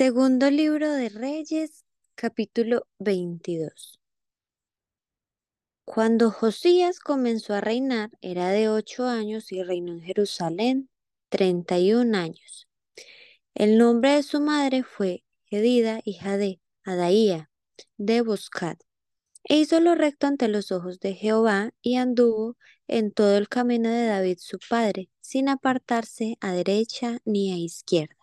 Segundo libro de Reyes, capítulo 22. Cuando Josías comenzó a reinar, era de ocho años y reinó en Jerusalén treinta y un años. El nombre de su madre fue Gedida, hija de Adaía, de Boscat. E hizo lo recto ante los ojos de Jehová y anduvo en todo el camino de David su padre, sin apartarse a derecha ni a izquierda.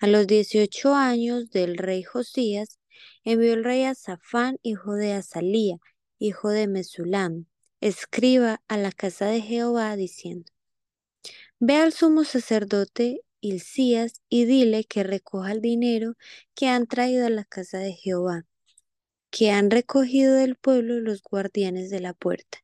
A los dieciocho años del rey Josías, envió el rey a Safán, hijo de Azalía, hijo de Mesulam, escriba a la casa de Jehová, diciendo, Ve al sumo sacerdote Hilcías y dile que recoja el dinero que han traído a la casa de Jehová, que han recogido del pueblo los guardianes de la puerta,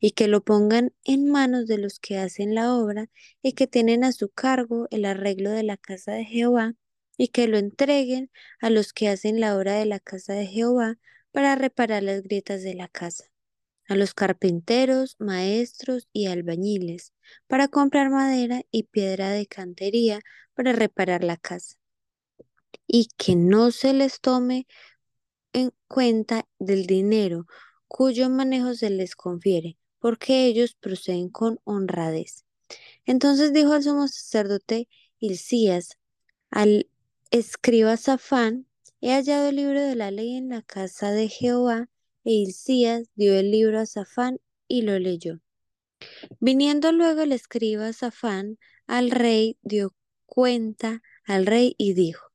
y que lo pongan en manos de los que hacen la obra y que tienen a su cargo el arreglo de la casa de Jehová, y que lo entreguen a los que hacen la obra de la casa de Jehová para reparar las grietas de la casa, a los carpinteros, maestros y albañiles, para comprar madera y piedra de cantería para reparar la casa, y que no se les tome en cuenta del dinero cuyo manejo se les confiere, porque ellos proceden con honradez. Entonces dijo al sumo sacerdote Hilcías al escriba Safán, he hallado el libro de la ley en la casa de Jehová, e Hilcías dio el libro a Safán y lo leyó. Viniendo luego el escriba Safán al rey, dio cuenta al rey y dijo,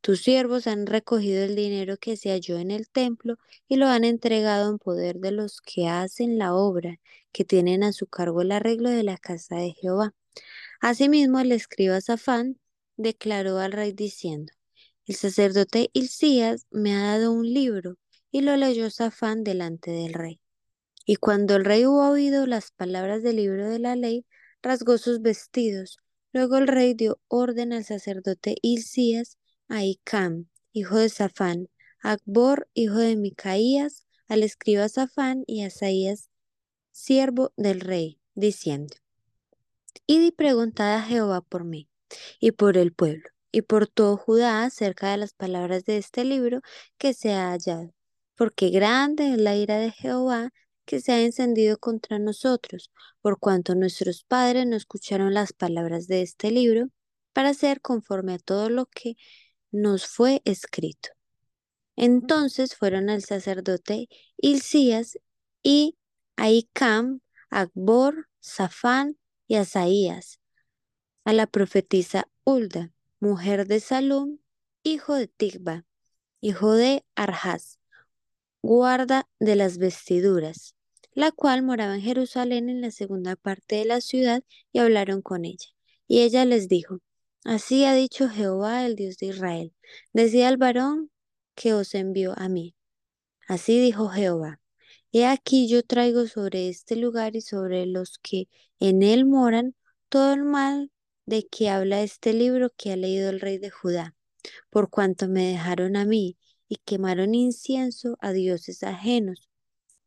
tus siervos han recogido el dinero que se halló en el templo y lo han entregado en poder de los que hacen la obra, que tienen a su cargo el arreglo de la casa de Jehová. Asimismo, el escriba Safán declaró al rey diciendo, el sacerdote Hilcías me ha dado un libro, y lo leyó Safán delante del rey. Y cuando el rey hubo oído las palabras del libro de la ley, rasgó sus vestidos. Luego el rey dio orden al sacerdote Hilcías, a hijo de Safán, a Akbor, hijo de Micaías, al escriba Safán y a Asaías, siervo del rey, diciendo, Id y preguntad a Jehová por mí y por el pueblo, y por todo Judá acerca de las palabras de este libro que se ha hallado, porque grande es la ira de Jehová que se ha encendido contra nosotros, por cuanto nuestros padres no escucharon las palabras de este libro, para hacer conforme a todo lo que nos fue escrito. Entonces fueron al sacerdote Hilcías y Aicam, Akbor, Safán y Asaías, a la profetisa Ulda, mujer de Salum, hijo de Tigba, hijo de Arjas, guarda de las vestiduras, la cual moraba en Jerusalén en la segunda parte de la ciudad, y hablaron con ella. Y ella les dijo, Así ha dicho Jehová, el Dios de Israel, decía al varón que os envió a mí. Así dijo Jehová, he aquí yo traigo sobre este lugar y sobre los que en él moran todo el mal de que habla este libro que ha leído el rey de Judá, por cuanto me dejaron a mí y quemaron incienso a dioses ajenos,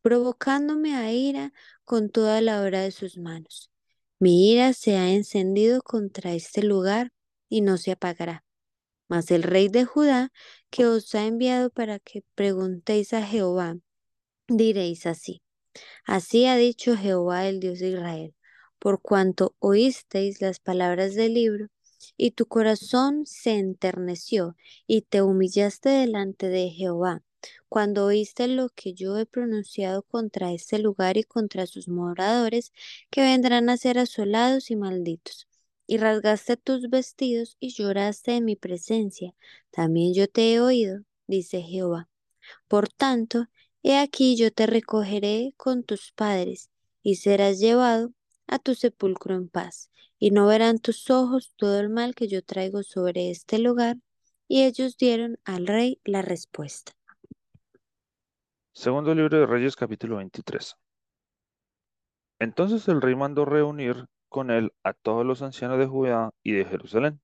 provocándome a ira con toda la obra de sus manos. Mi ira se ha encendido contra este lugar y no se apagará. Mas el rey de Judá, que os ha enviado para que preguntéis a Jehová, diréis así. Así ha dicho Jehová el Dios de Israel por cuanto oísteis las palabras del libro, y tu corazón se enterneció, y te humillaste delante de Jehová, cuando oíste lo que yo he pronunciado contra este lugar y contra sus moradores, que vendrán a ser asolados y malditos. Y rasgaste tus vestidos y lloraste en mi presencia. También yo te he oído, dice Jehová. Por tanto, he aquí yo te recogeré con tus padres, y serás llevado a tu sepulcro en paz, y no verán tus ojos todo el mal que yo traigo sobre este lugar. Y ellos dieron al rey la respuesta. Segundo libro de Reyes capítulo 23. Entonces el rey mandó reunir con él a todos los ancianos de Judá y de Jerusalén.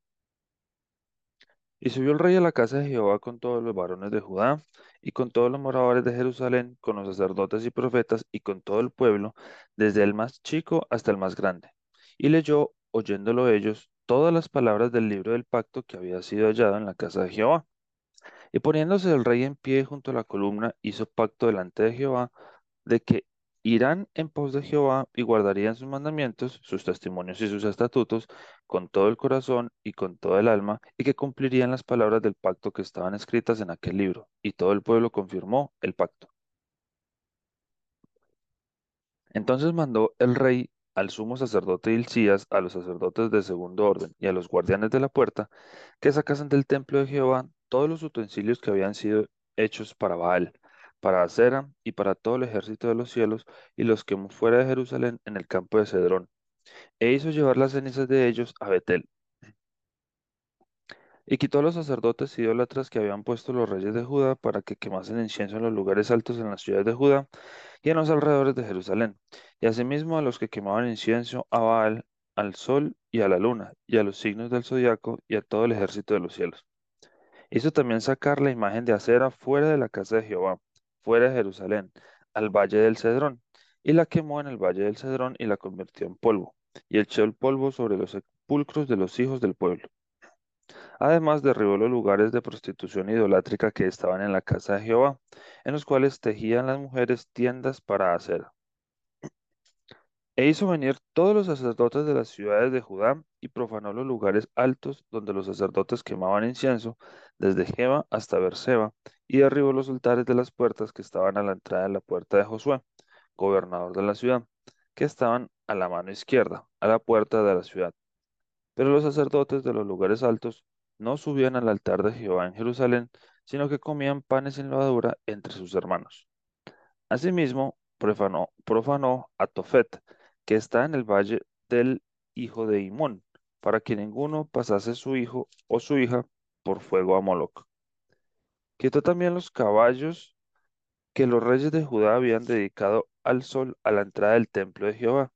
Y subió el rey a la casa de Jehová con todos los varones de Judá y con todos los moradores de Jerusalén, con los sacerdotes y profetas y con todo el pueblo, desde el más chico hasta el más grande. Y leyó, oyéndolo ellos, todas las palabras del libro del pacto que había sido hallado en la casa de Jehová. Y poniéndose el rey en pie junto a la columna, hizo pacto delante de Jehová de que irán en pos de Jehová y guardarían sus mandamientos, sus testimonios y sus estatutos con todo el corazón y con todo el alma, y que cumplirían las palabras del pacto que estaban escritas en aquel libro. Y todo el pueblo confirmó el pacto. Entonces mandó el rey al sumo sacerdote Hilcías, a los sacerdotes de segundo orden y a los guardianes de la puerta, que sacasen del templo de Jehová todos los utensilios que habían sido hechos para Baal, para Acera y para todo el ejército de los cielos, y los quemó fuera de Jerusalén en el campo de Cedrón, e hizo llevar las cenizas de ellos a Betel. Y quitó a los sacerdotes idólatras que habían puesto los reyes de Judá para que quemasen incienso en los lugares altos en las ciudades de Judá y en los alrededores de Jerusalén, y asimismo a los que quemaban incienso a Baal, al sol y a la luna, y a los signos del zodiaco y a todo el ejército de los cielos. Hizo también sacar la imagen de acera fuera de la casa de Jehová, fuera de Jerusalén, al valle del Cedrón, y la quemó en el valle del Cedrón y la convirtió en polvo, y echó el polvo sobre los sepulcros de los hijos del pueblo. Además, derribó los lugares de prostitución idolátrica que estaban en la casa de Jehová, en los cuales tejían las mujeres tiendas para hacer. E hizo venir todos los sacerdotes de las ciudades de Judá y profanó los lugares altos donde los sacerdotes quemaban incienso, desde Jeba hasta Berseba, y derribó los altares de las puertas que estaban a la entrada de la puerta de Josué, gobernador de la ciudad, que estaban a la mano izquierda, a la puerta de la ciudad. Pero los sacerdotes de los lugares altos no subían al altar de Jehová en Jerusalén, sino que comían panes sin levadura entre sus hermanos. Asimismo, profanó, a Tofet, que está en el valle del hijo de Imón, para que ninguno pasase su hijo o su hija por fuego a Moloc. Quitó también los caballos que los reyes de Judá habían dedicado al sol a la entrada del templo de Jehová,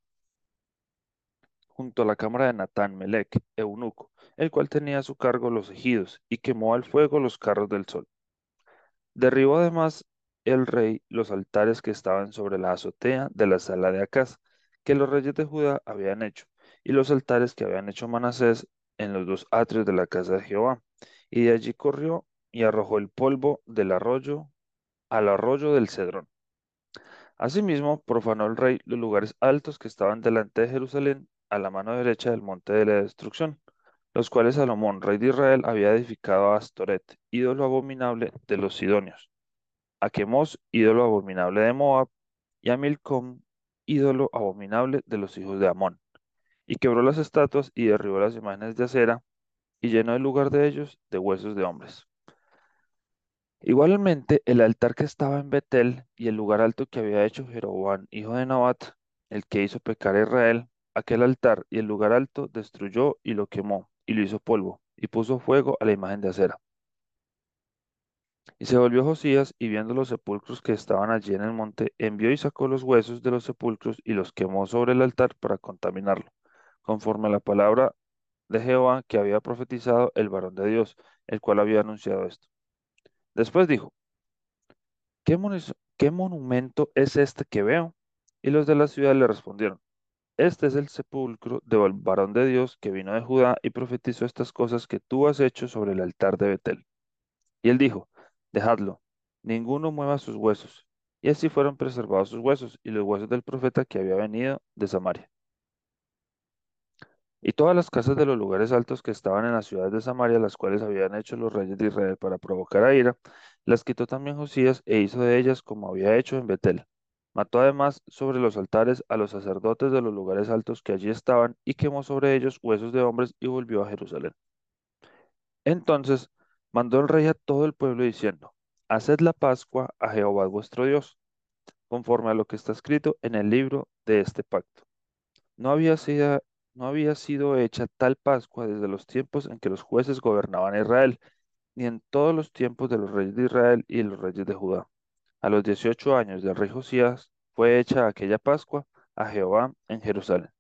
junto a la cámara de Natán Melech, eunuco, el cual tenía a su cargo los ejidos, y quemó al fuego los carros del sol. Derribó además el rey los altares que estaban sobre la azotea de la sala de Acaz, que los reyes de Judá habían hecho, y los altares que habían hecho Manasés en los dos atrios de la casa de Jehová. Y de allí corrió y arrojó el polvo del arroyo al arroyo del Cedrón. Asimismo, profanó el rey los lugares altos que estaban delante de Jerusalén, a la mano derecha del monte de la destrucción, los cuales Salomón, rey de Israel, había edificado a Astoret, ídolo abominable de los sidonios, a Chemos, ídolo abominable de Moab, y a Milcom, ídolo abominable de los hijos de Amón. Y quebró las estatuas y derribó las imágenes de acera, y llenó el lugar de ellos de huesos de hombres. Igualmente, el altar que estaba en Betel y el lugar alto que había hecho Jeroboam, hijo de Nabat, el que hizo pecar a Israel, aquel altar y el lugar alto destruyó y lo quemó, y lo hizo polvo, y puso fuego a la imagen de acera. Y se volvió Josías, y viendo los sepulcros que estaban allí en el monte, envió y sacó los huesos de los sepulcros y los quemó sobre el altar para contaminarlo, conforme a la palabra de Jehová que había profetizado el varón de Dios, el cual había anunciado esto. Después dijo, ¿qué, ¿qué monumento es este que veo? Y los de la ciudad le respondieron, este es el sepulcro del varón de Dios que vino de Judá y profetizó estas cosas que tú has hecho sobre el altar de Betel. Y él dijo, dejadlo, ninguno mueva sus huesos. Y así fueron preservados sus huesos y los huesos del profeta que había venido de Samaria. Y todas las casas de los lugares altos que estaban en las ciudades de Samaria, las cuales habían hecho los reyes de Israel para provocar a ira, las quitó también Josías e hizo de ellas como había hecho en Betel. Mató además sobre los altares a los sacerdotes de los lugares altos que allí estaban y quemó sobre ellos huesos de hombres y volvió a Jerusalén. Entonces mandó el rey a todo el pueblo diciendo, Haced la Pascua a Jehová vuestro Dios, conforme a lo que está escrito en el libro de este pacto. No había sido, no había sido hecha tal Pascua desde los tiempos en que los jueces gobernaban Israel, ni en todos los tiempos de los reyes de Israel y los reyes de Judá. A los 18 años del rey Josías fue hecha aquella Pascua a Jehová en Jerusalén.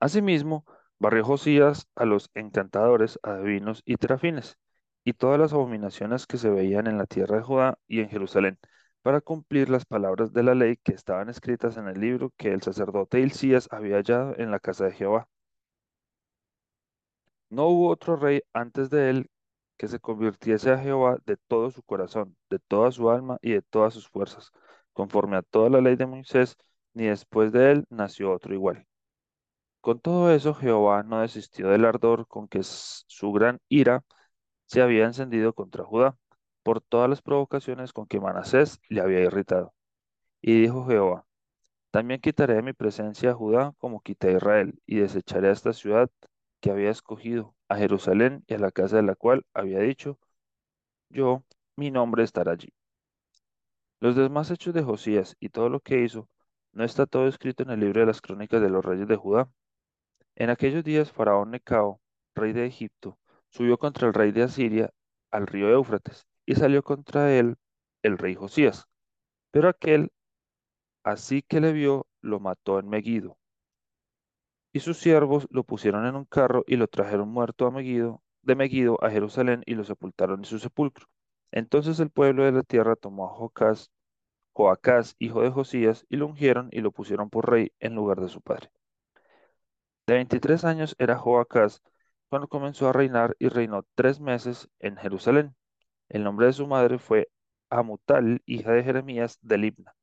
Asimismo, barrió Josías a los encantadores, adivinos y terafines, y todas las abominaciones que se veían en la tierra de Judá y en Jerusalén, para cumplir las palabras de la ley que estaban escritas en el libro que el sacerdote Hilcías había hallado en la casa de Jehová. No hubo otro rey antes de él que se convirtiese a Jehová de todo su corazón, de toda su alma y de todas sus fuerzas, conforme a toda la ley de Moisés, ni después de él nació otro igual. Con todo eso, Jehová no desistió del ardor con que su gran ira se había encendido contra Judá, por todas las provocaciones con que Manasés le había irritado. Y dijo Jehová, también quitaré de mi presencia a Judá como quité a Israel, y desecharé a esta ciudad que había escogido, a Jerusalén y a la casa de la cual había dicho, yo, mi nombre estará allí. Los demás hechos de Josías y todo lo que hizo, ¿no está todo escrito en el libro de las crónicas de los reyes de Judá? En aquellos días Faraón Necao, rey de Egipto, subió contra el rey de Asiria al río Éufrates, y salió contra él el rey Josías. Pero aquel, así que le vio, lo mató en Megido. Y sus siervos lo pusieron en un carro y lo trajeron muerto a Megido, de Megido a Jerusalén y lo sepultaron en su sepulcro. Entonces el pueblo de la tierra tomó a Jocás, Joacás, hijo de Josías, y lo ungieron y lo pusieron por rey en lugar de su padre. De 23 años era Joacás cuando comenzó a reinar y reinó tres meses en Jerusalén. El nombre de su madre fue Amutal, hija de Jeremías de Libna.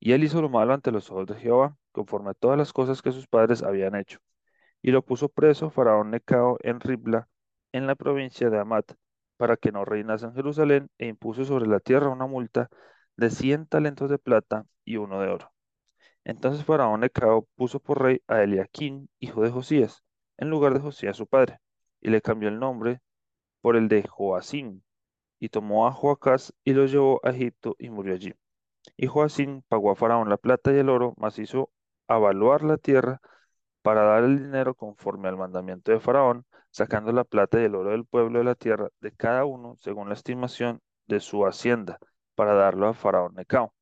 Y él hizo lo malo ante los ojos de Jehová, conforme a todas las cosas que sus padres habían hecho. Y lo puso preso Faraón Necao en Ribla, en la provincia de Amat, para que no reinase en Jerusalén, e impuso sobre la tierra una multa de cien talentos de plata y uno de oro. Entonces Faraón Necao puso por rey a Eliaquín, hijo de Josías, en lugar de Josías su padre, y le cambió el nombre por el de Joacín, y tomó a Joacás y lo llevó a Egipto y murió allí. Y Joacín pagó a Faraón la plata y el oro, mas hizo avaluar la tierra para dar el dinero conforme al mandamiento de Faraón, sacando la plata y el oro del pueblo de la tierra de cada uno según la estimación de su hacienda, para darlo a Faraón Necao.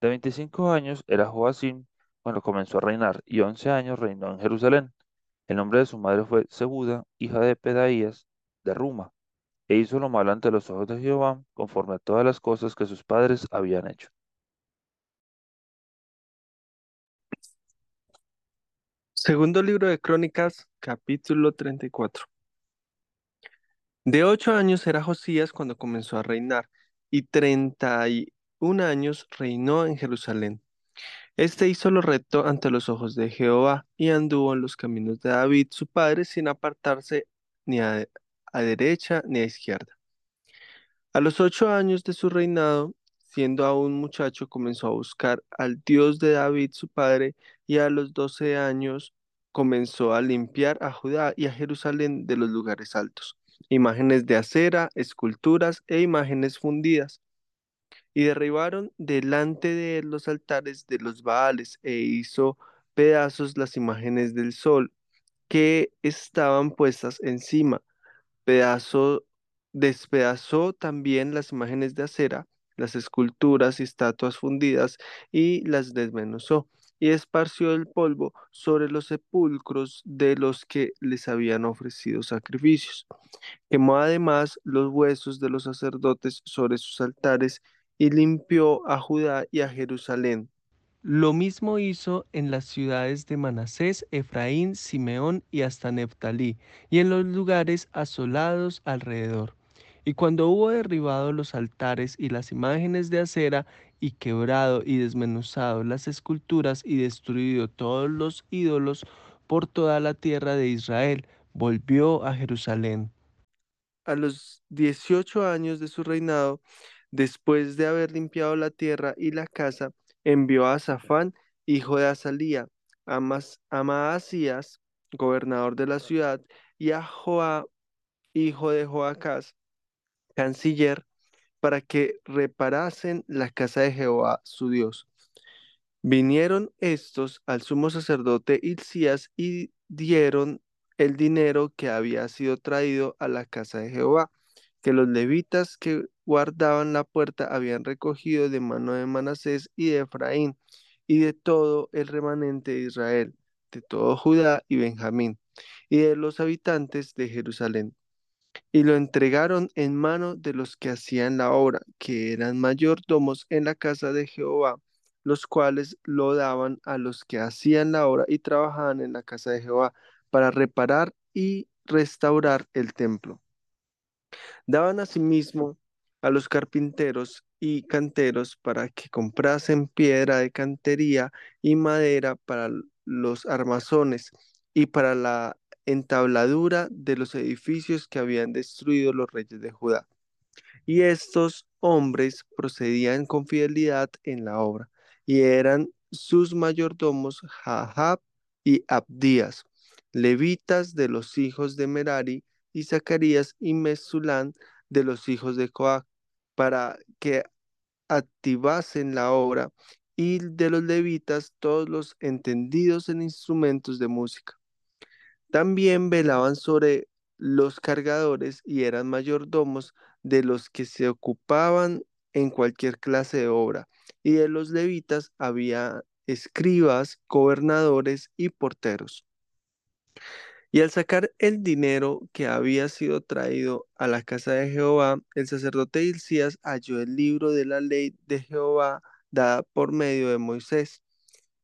De 25 años era Joacim cuando comenzó a reinar, y 11 años reinó en Jerusalén. El nombre de su madre fue Zebuda, hija de Pedaías, de Ruma, e hizo lo malo ante los ojos de Jehová, conforme a todas las cosas que sus padres habían hecho. Segundo libro de Crónicas, capítulo 34. De ocho años era Josías cuando comenzó a reinar, y treinta y un años reinó en Jerusalén. Este hizo lo recto ante los ojos de Jehová, y anduvo en los caminos de David su padre, sin apartarse ni a, a derecha ni a izquierda. A los ocho años de su reinado, siendo aún muchacho, comenzó a buscar al Dios de David su padre, y a los doce años comenzó a limpiar a Judá y a Jerusalén de los lugares altos, imágenes de acera, esculturas e imágenes fundidas. Y derribaron delante de él los altares de los Baales, e hizo pedazos las imágenes del sol que estaban puestas encima Pedazo, despedazó también las imágenes de acera, las esculturas y estatuas fundidas, y las desmenuzó, y esparció el polvo sobre los sepulcros de los que les habían ofrecido sacrificios. Quemó además los huesos de los sacerdotes sobre sus altares, y limpió a Judá y a Jerusalén. Lo mismo hizo en las ciudades de Manasés, Efraín, Simeón y hasta Neftalí, y en los lugares asolados alrededor. Y cuando hubo derribado los altares y las imágenes de acera, y quebrado y desmenuzado las esculturas, y destruido todos los ídolos por toda la tierra de Israel, volvió a Jerusalén. A los 18 años de su reinado, después de haber limpiado la tierra y la casa, envió a Safán, hijo de Azalía, a, Mas- a Maasías, gobernador de la ciudad, y a Joá, hijo de Joacás, canciller, para que reparasen la casa de Jehová su Dios. Vinieron estos al sumo sacerdote Hilcías y dieron el dinero que había sido traído a la casa de Jehová, que los levitas que guardaban la puerta habían recogido de mano de Manasés y de Efraín, y de todo el remanente de Israel, de todo Judá y Benjamín, y de los habitantes de Jerusalén. y lo entregaron en mano de los que hacían la obra, que eran mayordomos en la casa de Jehová, los cuales lo daban a los que hacían la obra y trabajaban en la casa de Jehová para reparar y restaurar el templo. Daban asimismo a los carpinteros y canteros para que comprasen piedra de cantería y madera para los armazones y para la entabladura de los edificios que habían destruido los reyes de Judá. Y estos hombres procedían con fidelidad en la obra, y eran sus mayordomos Jahab y Abdías, levitas de los hijos de Merari, y Zacarías y Mesulán de los hijos de Coac, para que activasen la obra, y de los levitas todos los entendidos en instrumentos de música. También velaban sobre los cargadores y eran mayordomos de los que se ocupaban en cualquier clase de obra. Y de los levitas había escribas, gobernadores y porteros. Y al sacar el dinero que había sido traído a la casa de Jehová, el sacerdote Hilcías halló el libro de la ley de Jehová dada por medio de Moisés.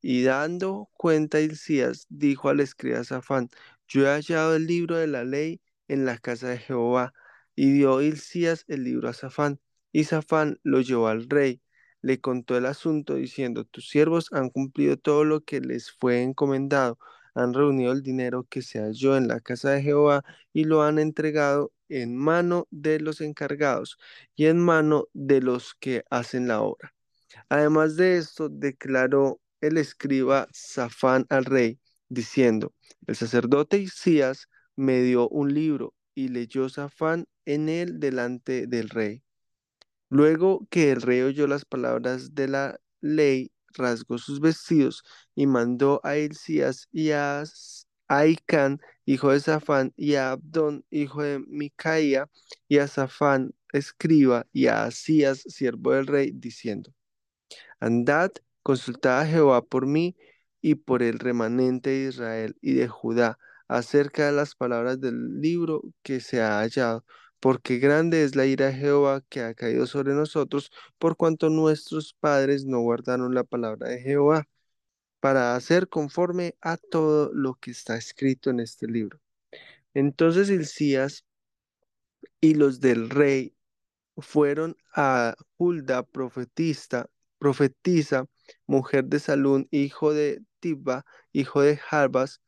Y dando cuenta Hilcías, dijo al escriba Safán, yo he hallado el libro de la ley en la casa de Jehová. Y dio Hilcías el libro a Safán. Y Safán lo llevó al rey. Le contó el asunto diciendo, tus siervos han cumplido todo lo que les fue encomendado. Han reunido el dinero que se halló en la casa de Jehová y lo han entregado en mano de los encargados y en mano de los que hacen la obra. Además de esto, declaró el escriba Safán al rey, diciendo, el sacerdote Isías me dio un libro y leyó Safán en él delante del rey. Luego que el rey oyó las palabras de la ley, rasgó sus vestidos y mandó a Isías y a Aicán, hijo de Safán, y a Abdón, hijo de Micaía, y a Safán, escriba, y a Asías, siervo del rey, diciendo, Andad, consultad a Jehová por mí y por el remanente de Israel y de Judá acerca de las palabras del libro que se ha hallado, porque grande es la ira de Jehová que ha caído sobre nosotros, por cuanto nuestros padres no guardaron la palabra de Jehová, para hacer conforme a todo lo que está escrito en este libro. Entonces Hilcías y los del rey fueron a Hulda, profetista, profetisa, mujer de Salún, hijo de Tibba, hijo de Jarbas,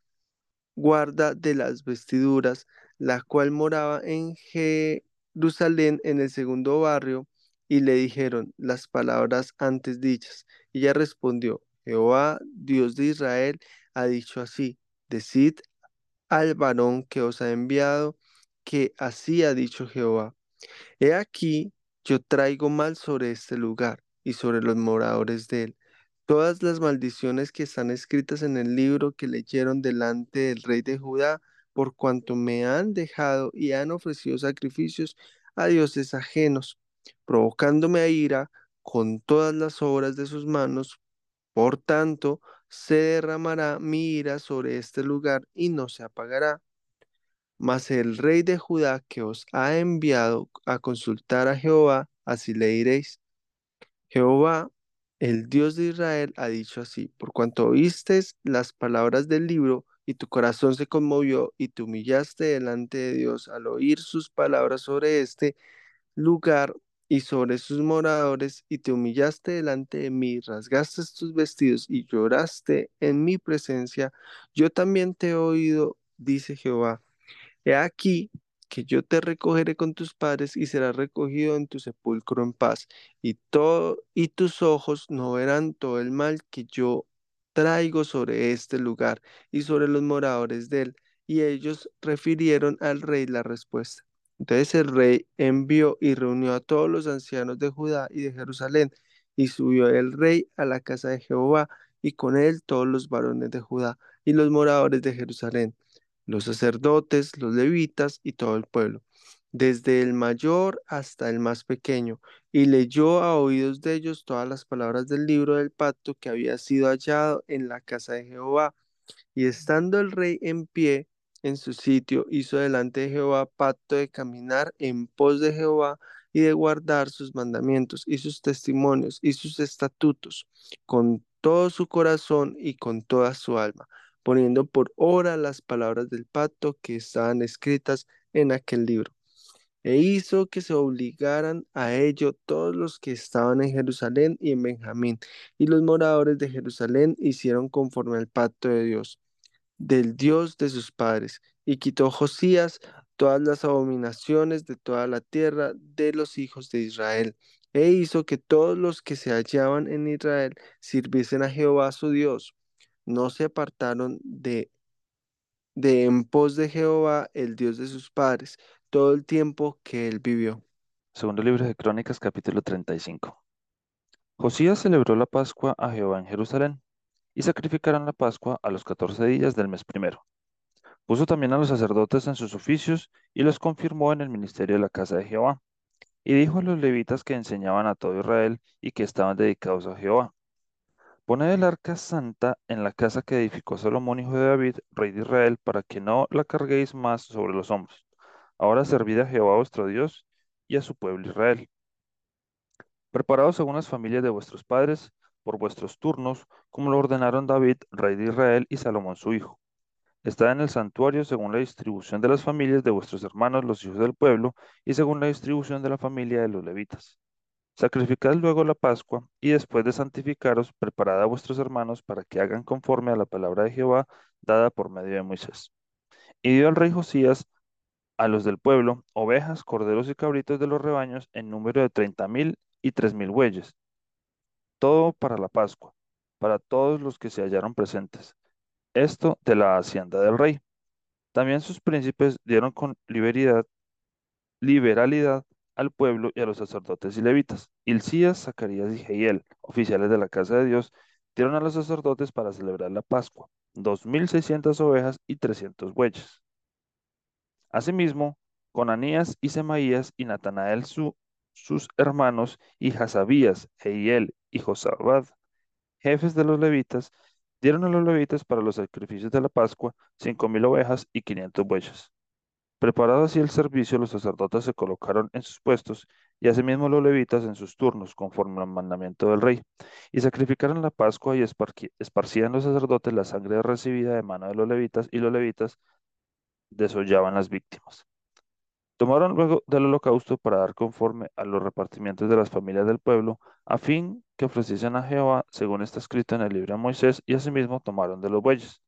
guarda de las vestiduras, la cual moraba en Jerusalén en el segundo barrio, y le dijeron las palabras antes dichas. Ella respondió, Jehová, Dios de Israel, ha dicho así, decid al varón que os ha enviado, que así ha dicho Jehová. He aquí, yo traigo mal sobre este lugar y sobre los moradores de él todas las maldiciones que están escritas en el libro que leyeron delante del rey de Judá, por cuanto me han dejado y han ofrecido sacrificios a dioses ajenos, provocándome a ira con todas las obras de sus manos. Por tanto, se derramará mi ira sobre este lugar y no se apagará. Mas el rey de Judá que os ha enviado a consultar a Jehová, así le diréis. Jehová el Dios de Israel ha dicho así, por cuanto oíste las palabras del libro y tu corazón se conmovió y te humillaste delante de Dios al oír sus palabras sobre este lugar y sobre sus moradores y te humillaste delante de mí, rasgaste tus vestidos y lloraste en mi presencia, yo también te he oído, dice Jehová. He aquí que yo te recogeré con tus padres y serás recogido en tu sepulcro en paz, y todo y tus ojos no verán todo el mal que yo traigo sobre este lugar y sobre los moradores de él. Y ellos refirieron al rey la respuesta. Entonces el rey envió y reunió a todos los ancianos de Judá y de Jerusalén, y subió el rey a la casa de Jehová, y con él todos los varones de Judá y los moradores de Jerusalén los sacerdotes, los levitas y todo el pueblo, desde el mayor hasta el más pequeño, y leyó a oídos de ellos todas las palabras del libro del pacto que había sido hallado en la casa de Jehová. Y estando el rey en pie en su sitio, hizo delante de Jehová pacto de caminar en pos de Jehová y de guardar sus mandamientos y sus testimonios y sus estatutos con todo su corazón y con toda su alma, poniendo por obra las palabras del pacto que estaban escritas en aquel libro. E hizo que se obligaran a ello todos los que estaban en Jerusalén y en Benjamín, y los moradores de Jerusalén hicieron conforme al pacto de Dios del Dios de sus padres, y quitó Josías todas las abominaciones de toda la tierra de los hijos de Israel, e hizo que todos los que se hallaban en Israel sirviesen a Jehová su Dios. No se apartaron de, de en pos de Jehová, el Dios de sus padres, todo el tiempo que él vivió. Segundo libro de Crónicas, capítulo 35. Josías celebró la Pascua a Jehová en Jerusalén y sacrificaron la Pascua a los catorce días del mes primero. Puso también a los sacerdotes en sus oficios y los confirmó en el ministerio de la casa de Jehová. Y dijo a los levitas que enseñaban a todo Israel y que estaban dedicados a Jehová. Poned el arca santa en la casa que edificó Salomón, hijo de David, rey de Israel, para que no la carguéis más sobre los hombros. Ahora servid a Jehová vuestro Dios y a su pueblo Israel. Preparados según las familias de vuestros padres, por vuestros turnos, como lo ordenaron David, rey de Israel, y Salomón su hijo. Está en el santuario según la distribución de las familias de vuestros hermanos, los hijos del pueblo, y según la distribución de la familia de los levitas. Sacrificad luego la Pascua, y después de santificaros, preparad a vuestros hermanos para que hagan conforme a la palabra de Jehová dada por medio de Moisés. Y dio al rey Josías a los del pueblo ovejas, corderos y cabritos de los rebaños en número de treinta mil y tres mil bueyes, todo para la Pascua, para todos los que se hallaron presentes. Esto de la hacienda del rey. También sus príncipes dieron con liberalidad, liberalidad al pueblo y a los sacerdotes y levitas. Hilcías, Zacarías y Jehiel, oficiales de la casa de Dios, dieron a los sacerdotes para celebrar la Pascua, dos mil seiscientas ovejas y trescientos bueyes. Asimismo, con Anías y Semaías y Natanael sus hermanos y Hasabías, Jehiel y Josabad, jefes de los levitas, dieron a los levitas para los sacrificios de la Pascua cinco mil ovejas y quinientos bueyes. Preparado así el servicio, los sacerdotes se colocaron en sus puestos y asimismo los levitas en sus turnos, conforme al mandamiento del rey, y sacrificaron la Pascua y esparcían los sacerdotes la sangre recibida de mano de los levitas y los levitas desollaban las víctimas. Tomaron luego del holocausto para dar conforme a los repartimientos de las familias del pueblo, a fin que ofreciesen a Jehová, según está escrito en el libro de Moisés, y asimismo tomaron de los bueyes.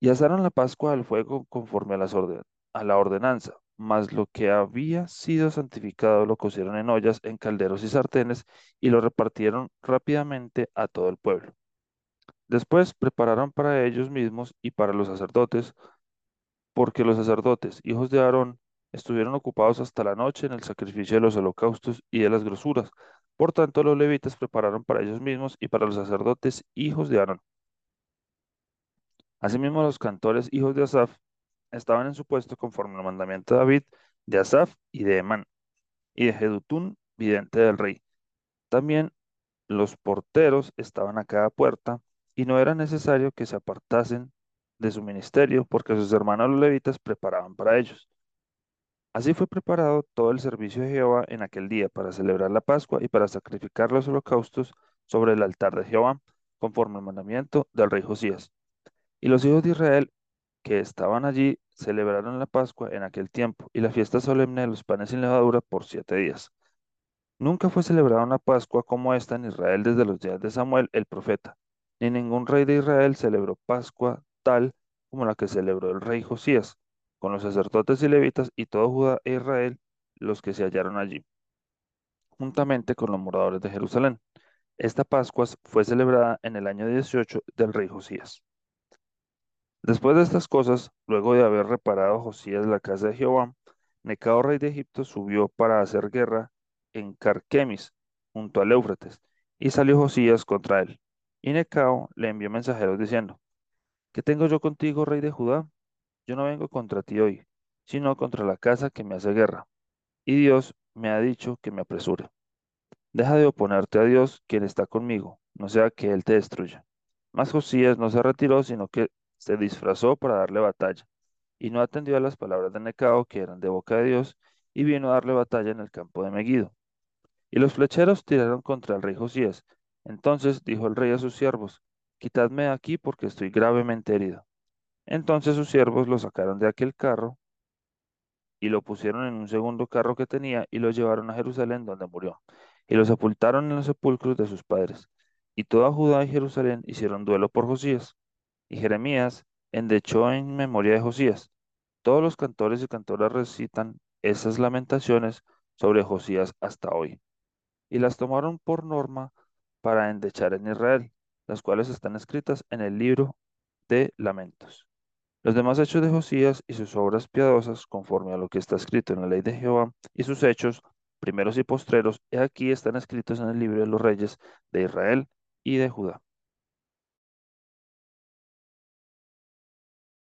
Y asaron la Pascua al fuego conforme a, las a la ordenanza, mas lo que había sido santificado lo cocieron en ollas, en calderos y sartenes, y lo repartieron rápidamente a todo el pueblo. Después prepararon para ellos mismos y para los sacerdotes, porque los sacerdotes, hijos de Aarón, estuvieron ocupados hasta la noche en el sacrificio de los holocaustos y de las grosuras. Por tanto, los levitas prepararon para ellos mismos y para los sacerdotes hijos de Aarón. Asimismo, los cantores hijos de Asaf estaban en su puesto conforme al mandamiento de David, de Asaf y de Emán, y de Jedutún, vidente del rey. También los porteros estaban a cada puerta, y no era necesario que se apartasen de su ministerio, porque sus hermanos los levitas preparaban para ellos. Así fue preparado todo el servicio de Jehová en aquel día para celebrar la Pascua y para sacrificar los holocaustos sobre el altar de Jehová, conforme al mandamiento del rey Josías. Y los hijos de Israel que estaban allí celebraron la Pascua en aquel tiempo y la fiesta solemne de los panes sin levadura por siete días. Nunca fue celebrada una Pascua como esta en Israel desde los días de Samuel el profeta, ni ningún rey de Israel celebró Pascua tal como la que celebró el rey Josías con los sacerdotes y levitas y todo Judá e Israel, los que se hallaron allí, juntamente con los moradores de Jerusalén. Esta Pascua fue celebrada en el año 18 del rey Josías. Después de estas cosas, luego de haber reparado Josías la casa de Jehová, Necao, rey de Egipto, subió para hacer guerra en Carquemis, junto al Éufrates, y salió Josías contra él. Y Necao le envió mensajeros diciendo, ¿Qué tengo yo contigo, rey de Judá? Yo no vengo contra ti hoy, sino contra la casa que me hace guerra. Y Dios me ha dicho que me apresure. Deja de oponerte a Dios, quien está conmigo, no sea que Él te destruya. Mas Josías no se retiró, sino que se disfrazó para darle batalla. y no atendió a las palabras de Necao, que eran de boca de Dios, y vino a darle batalla en el campo de Megiddo. Y los flecheros tiraron contra el rey Josías. Entonces dijo el rey a sus siervos, Quitadme aquí porque estoy gravemente herido. Entonces sus siervos lo sacaron de aquel carro y lo pusieron en un segundo carro que tenía y lo llevaron a Jerusalén donde murió. Y lo sepultaron en los sepulcros de sus padres. Y toda Judá y Jerusalén hicieron duelo por Josías. Y Jeremías endechó en memoria de Josías. Todos los cantores y cantoras recitan esas lamentaciones sobre Josías hasta hoy. Y las tomaron por norma para endechar en Israel, las cuales están escritas en el libro de lamentos. Los demás hechos de Josías y sus obras piadosas, conforme a lo que está escrito en la ley de Jehová, y sus hechos, primeros y postreros, he aquí están escritos en el libro de los reyes de Israel y de Judá.